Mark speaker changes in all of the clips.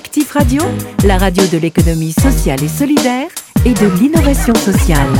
Speaker 1: Actif Radio, la radio de l'économie sociale et solidaire et de l'innovation sociale.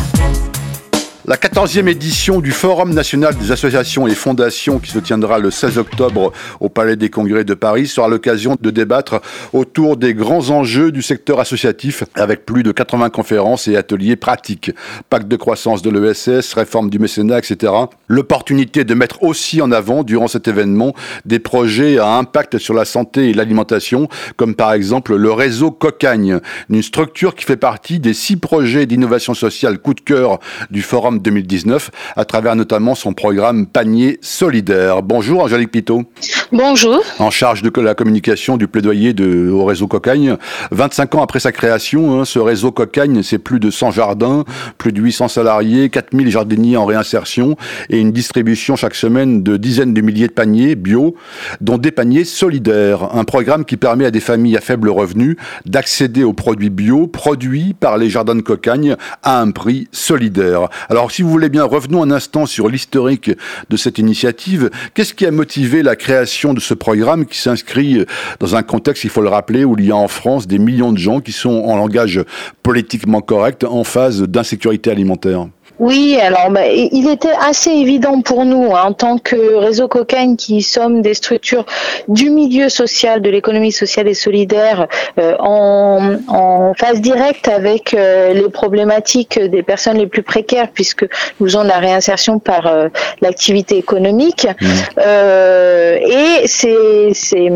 Speaker 2: La 14e édition du Forum national des associations et fondations qui se tiendra le 16 octobre au Palais des Congrès de Paris sera l'occasion de débattre autour des grands enjeux du secteur associatif avec plus de 80 conférences et ateliers pratiques. Pacte de croissance de l'ESS, réforme du mécénat, etc. L'opportunité de mettre aussi en avant durant cet événement des projets à impact sur la santé et l'alimentation comme par exemple le réseau Cocagne, une structure qui fait partie des six projets d'innovation sociale coup de cœur du Forum 2019 à travers notamment son programme Panier solidaire. Bonjour Angélique Pitot.
Speaker 3: Bonjour.
Speaker 2: En charge de la communication du plaidoyer de, au réseau Cocagne. 25 ans après sa création, hein, ce réseau Cocagne, c'est plus de 100 jardins, plus de 800 salariés, 4000 jardiniers en réinsertion et une distribution chaque semaine de dizaines de milliers de paniers bio, dont des paniers solidaires. Un programme qui permet à des familles à faible revenu d'accéder aux produits bio produits par les jardins de Cocagne à un prix solidaire. Alors si vous voulez bien, revenons un instant sur l'historique de cette initiative. Qu'est-ce qui a motivé la création de ce programme qui s'inscrit dans un contexte, il faut le rappeler, où il y a en France des millions de gens qui sont, en langage politiquement correct, en phase d'insécurité alimentaire
Speaker 3: oui, alors bah, il était assez évident pour nous, hein, en tant que réseau Cocagne, qui sommes des structures du milieu social, de l'économie sociale et solidaire, euh, en, en, phase directe avec euh, les problématiques des personnes les plus précaires, puisque nous avons la réinsertion par euh, l'activité économique. Mmh. et ces, ces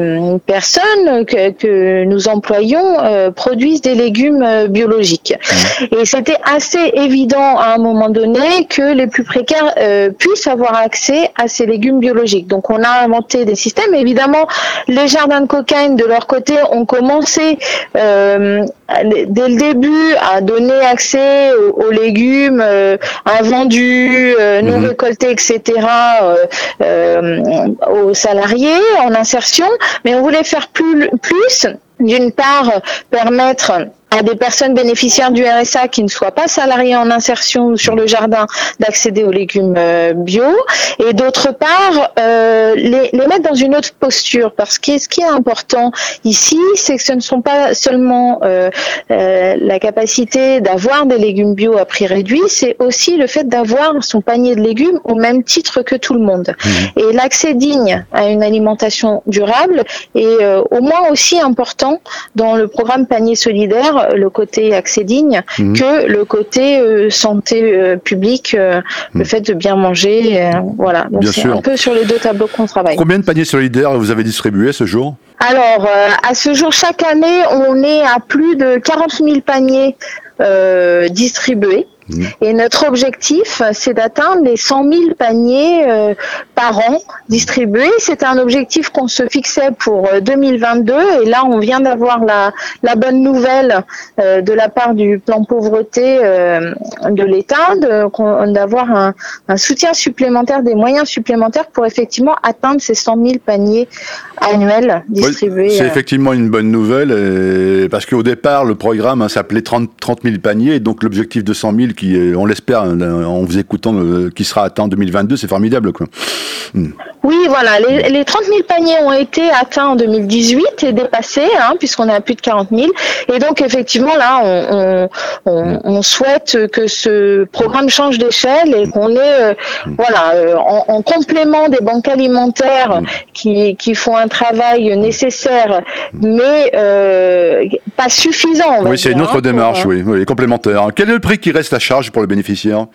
Speaker 3: personnes que, que, nous employons produisent des légumes biologiques. Mmh. Et c'était assez évident à un moment donné que les plus précaires euh, puissent avoir accès à ces légumes biologiques. Donc on a inventé des systèmes. Évidemment, les jardins de cocaïne de leur côté ont commencé euh, dès le début à donner accès aux, légumes euh, invendus, euh, non mhm. récoltés, etc. aux salariés en insertion. Mais on voulait faire plus, plus d'une part permettre à des personnes bénéficiaires du RSA qui ne soient pas salariées en insertion sur le jardin d'accéder aux légumes euh, bio. Et d'autre part euh, les, les, mettre dans une autre posture. Parce que ce qui est important ici c'est que ce ne sont pas seulement euh, euh la capacité d'avoir des légumes bio à prix réduit c'est aussi le fait d'avoir son panier de légumes au même titre que tout le monde. Mmh. et l'accès digne à une alimentation durable est euh, au moins aussi important dans le programme panier solidaire le côté accès digne mhm. que le côté euh, santé euh, publique, euh, le mhm. fait de bien manger. voilà. Donc c'est un peu sur les deux tableaux qu'on travaille.
Speaker 2: Combien de paniers solidaires vous avez distribué ce jour?
Speaker 3: Alors, à ce jour, chaque année, on est à plus de 40 000 paniers distribués. Et notre objectif, c'est d'atteindre les 100 000 paniers euh, par an distribués. C'était un objectif qu'on se fixait pour 2022 euh, et là, on vient d'avoir la, la, bonne nouvelle euh, de la part du plan pauvreté de l'État d'avoir un, un, soutien supplémentaire, des moyens supplémentaires pour effectivement atteindre ces 100 000 paniers annuels distribués.
Speaker 2: c'est effectivement une bonne nouvelle parce qu'au départ, le programme hein, s'appelait 30, 30 000 paniers, donc l'objectif de 100 000 qui, on l'espère, euh, en vous écoutant, euh, qui sera atteint en 2022, c'est formidable. Quoi.
Speaker 3: Hmm. Oui, voilà, les, les, 30 000 paniers ont été atteints en 2018 et dépassés, hein, puisqu'on est à plus de 40 000. Et donc, effectivement, là, on, on, on, souhaite que ce programme change d'échelle et qu'on ait, euh, voilà, en, en, complément des banques alimentaires qui, qui font un travail nécessaire, mais euh, pas suffisant.
Speaker 2: Oui, c'est une autre hein, démarche, oui, oui, complémentaire. Quel est le prix qui reste à charge pour le bénéficiaire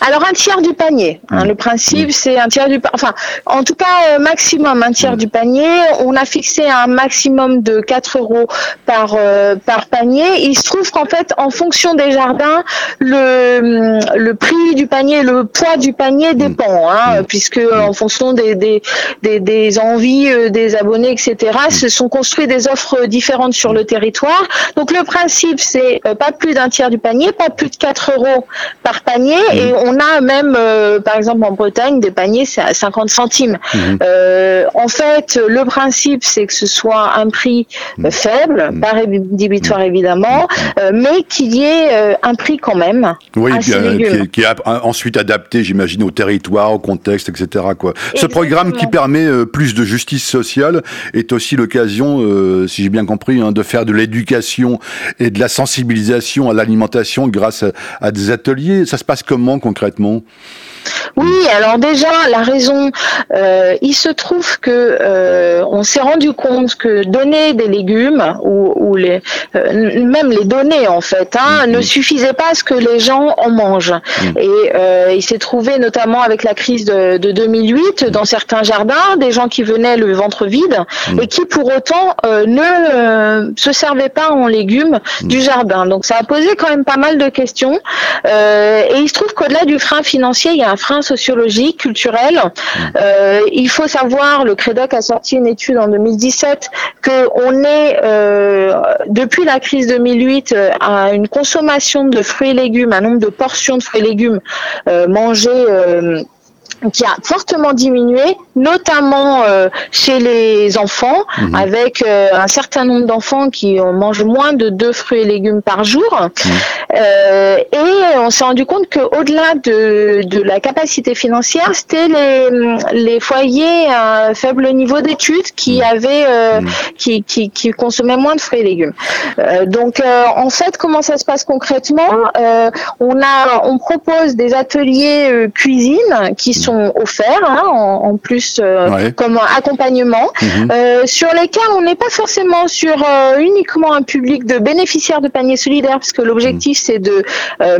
Speaker 3: alors un tiers du panier. Hein, le principe, c'est un tiers du, enfin, en tout cas euh, maximum un tiers du panier. On a fixé un maximum de 4 euros par euh, par panier. Il se trouve qu'en fait, en fonction des jardins, le le prix du panier, le poids du panier dépend, hein, puisque en fonction des des des, des envies euh, des abonnés, etc. Se sont construits des offres différentes sur le territoire. Donc le principe, c'est pas plus d'un tiers du panier, pas plus de 4 euros par panier, et on a même, euh, par exemple en Bretagne, des paniers, c'est à 50 centimes. Mhm. Euh, en fait, le principe, c'est que ce soit un prix mhm. faible, mhm. pas rédhibitoire évidemment, mais qu'il y ait un prix quand même.
Speaker 2: Oui, qui, qui, est ensuite adapté, j'imagine, au territoire, au contexte, etc. Quoi. Ce programme qui permet plus de justice sociale est aussi l'occasion, si j'ai bien compris, hein, de faire de l'éducation et de la sensibilisation à l'alimentation grâce à des ateliers. Ça se passe comment concrètement?
Speaker 3: Oui, alors déjà la raison, euh, il se trouve que euh, on s'est rendu compte que donner des légumes ou, les euh, même les donner en fait hein, mm-hmm. ne suffisait pas à ce que les gens en mangent. Mm. Et il s'est trouvé notamment avec la crise de, 2008 dans certains jardins des gens qui venaient le ventre vide mm. et qui pour autant ne se servaient pas en légumes mm. du jardin. Donc ça a posé quand même pas mal de questions. et il se trouve qu'au-delà du frein financier, il y a un frein sociologique, culturel. Euh, il faut savoir, le Crédoc a sorti une étude en 2017 que on est euh, depuis la crise 2008 euh, à une consommation de fruits et légumes, un nombre de portions de fruits et légumes mangés qui a fortement diminué, notamment euh, chez les enfants, mhm. avec euh, un certain nombre d'enfants qui mangent moins de deux fruits et légumes par jour. Mhm. Euh, et on s'est rendu compte qu'au-delà de, de la capacité financière, c'était les, les foyers à faible niveau d'études qui mhm. avaient, qui, qui, qui, consommaient moins de fruits et légumes. donc, en fait, comment ça se passe concrètement On a, on propose des ateliers cuisine qui sont offerts hein, en, plus euh, comme accompagnement, euh, sur lesquels on n'est pas forcément sur euh, uniquement un public de bénéficiaires de paniers solidaires, parce que l'objectif. C'est de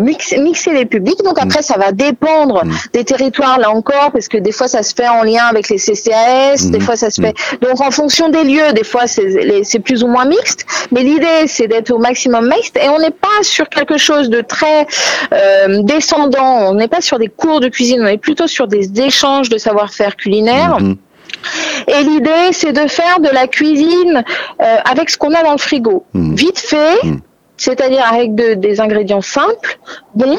Speaker 3: mixer, les publics. Donc après, mhm. ça va dépendre des territoires là encore, parce que des fois ça se fait en lien avec les CCAS, des fois ça se fait. Donc en fonction des lieux, des fois c'est plus ou moins mixte, mais l'idée c'est d'être au maximum mixte et on n'est pas sur quelque chose de très descendant. On n'est pas sur des cours de cuisine, on est plutôt sur des d'échanges de savoir-faire culinaire. Mhm. Et l'idée, c'est de faire de la cuisine euh, avec ce qu'on a dans le frigo. Vite fait. C'est-à-dire avec des ingrédients simples, bons,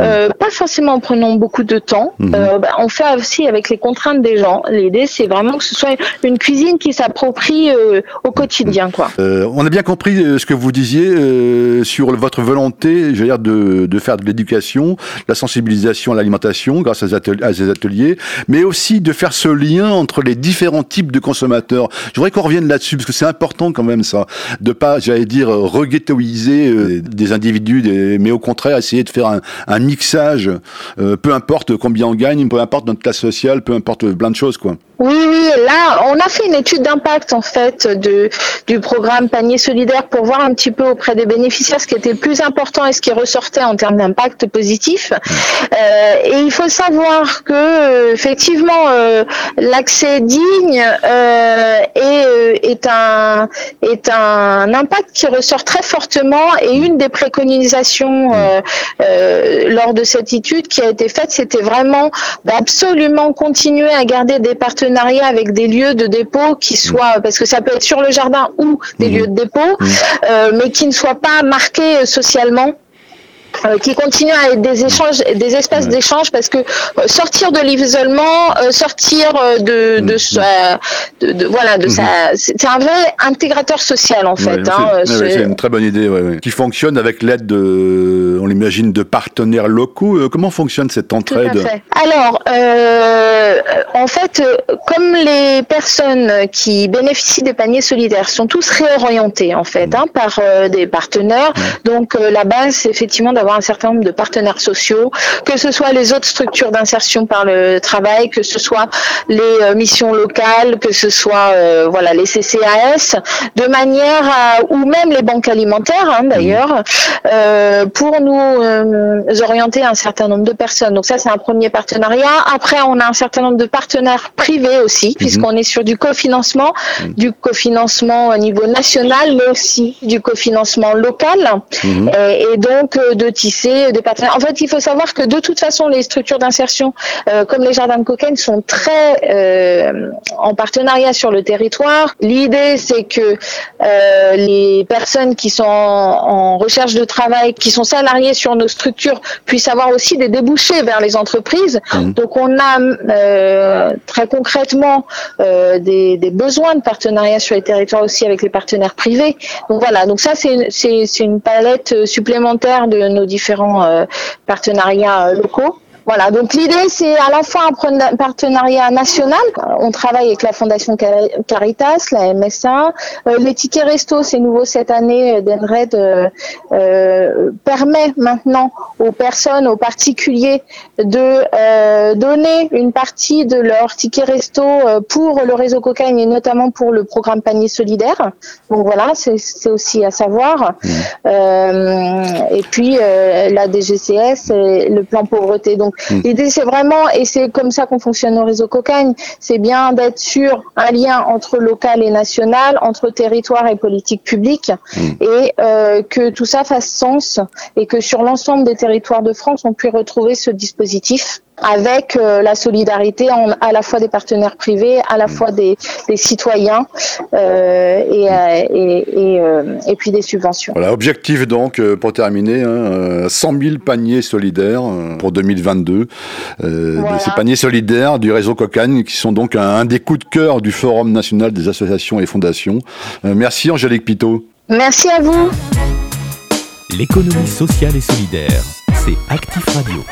Speaker 3: euh, pas forcément en prenant beaucoup de temps. Mhm. Euh, bah, on fait aussi avec les contraintes des gens. L'idée, c'est vraiment que ce soit une cuisine qui s'approprie euh, au quotidien. Quoi.
Speaker 2: on a bien compris ce que vous disiez sur votre volonté, je dire, de, de faire de l'éducation, la sensibilisation à l'alimentation grâce à ces, ateliers, mais aussi de faire ce lien entre les différents types de consommateurs. Je voudrais qu'on revienne là-dessus parce que c'est important quand même ça, de pas, j'allais dire, reghettoiser des individus, mais au contraire essayer de faire un, mixage, euh, peu importe combien on gagne, peu importe notre classe sociale, peu importe plein de choses, quoi.
Speaker 3: Oui, oui, là, on a fait une étude d'impact en fait de, du programme panier solidaire pour voir un petit peu auprès des bénéficiaires ce qui était le plus important et ce qui ressortait en termes d'impact positif. Euh, et il faut savoir que euh, effectivement euh, l'accès digne euh, est, est, un est un impact qui ressort très fortement et une des préconisations lors de cette étude qui a été faite, c'était vraiment d'absolument continuer à garder des partenaires avec des lieux de dépôt qui soient, parce que ça peut être sur le jardin ou des mhm. lieux de dépôt, mhm. euh, mais qui ne soient pas marqués socialement euh, qui continue à être des échanges, des espaces d'échange, parce que euh, sortir de l'isolement, euh, sortir de, de, de, de, voilà, de mm-hmm. c'est un vrai intégrateur social en fait.
Speaker 2: Hein, c'est une très bonne idée, ouais, qui fonctionne avec l'aide de, on l'imagine, de partenaires locaux. comment fonctionne cette entraide
Speaker 3: Alors, en fait, comme les personnes qui bénéficient des paniers solidaires sont tous réorientés en fait mm. hein, par des partenaires, donc la base, c'est effectivement d'avoir un certain nombre de partenaires sociaux, que ce soit les autres structures d'insertion par le travail, que ce soit les euh, missions locales, que ce soit euh, voilà les CCAS, de manière à, ou même les banques alimentaires hein, d'ailleurs, euh, pour nous orienter un certain nombre de personnes. Donc ça c'est un premier partenariat. Après on a un certain nombre de partenaires privés aussi, mhm. puisqu'on est sur du cofinancement, mhm. du cofinancement au niveau national, mais aussi du cofinancement local, mhm. et, et, donc de tisser des partenaires. En fait, il faut savoir que de toute façon, les structures d'insertion, comme les jardins de cocaïne, sont très en partenariat sur le territoire. L'idée, c'est que les personnes qui sont en, recherche de travail, qui sont salariées sur nos structures, puissent avoir aussi des débouchés vers les entreprises. Mmh. Donc, on a très concrètement des, des besoins de partenariat sur les territoires aussi avec les partenaires privés. Donc voilà, donc ça c'est une palette supplémentaire de nos différents euh, partenariats euh, locaux. Voilà, donc l'idée c'est à la fois un partenariat national. On travaille avec la Fondation Caritas, la MSA. Euh, les tickets resto, c'est nouveau cette année. Denred euh, euh, permet maintenant aux personnes, aux particuliers, de euh, donner une partie de leur ticket resto pour le réseau cocaïne et notamment pour le programme panier solidaire. Donc voilà, c'est aussi à savoir. Mmh. et puis la DGCS, et le plan pauvreté. Donc Mm. l'idée c'est vraiment, et c'est comme ça qu'on fonctionne au réseau Cocagne, c'est bien d'être sur un lien entre local et national, entre territoire et politique publique, mm. et euh, que tout ça fasse sens, et que sur l'ensemble des territoires de France, on puisse retrouver ce dispositif avec euh, la solidarité à la fois des partenaires privés, à la fois des, citoyens euh, et, euh, et, puis des subventions.
Speaker 2: Voilà, objectif donc, pour terminer, 100 hein, 000 paniers solidaires pour 2022. Ces paniers solidaires du réseau Cocagne qui sont donc un, des coups de cœur du Forum national des associations et fondations. merci Angélique Pitot.
Speaker 3: Merci à vous.
Speaker 1: L'économie sociale et solidaire, c'est Actif Radio.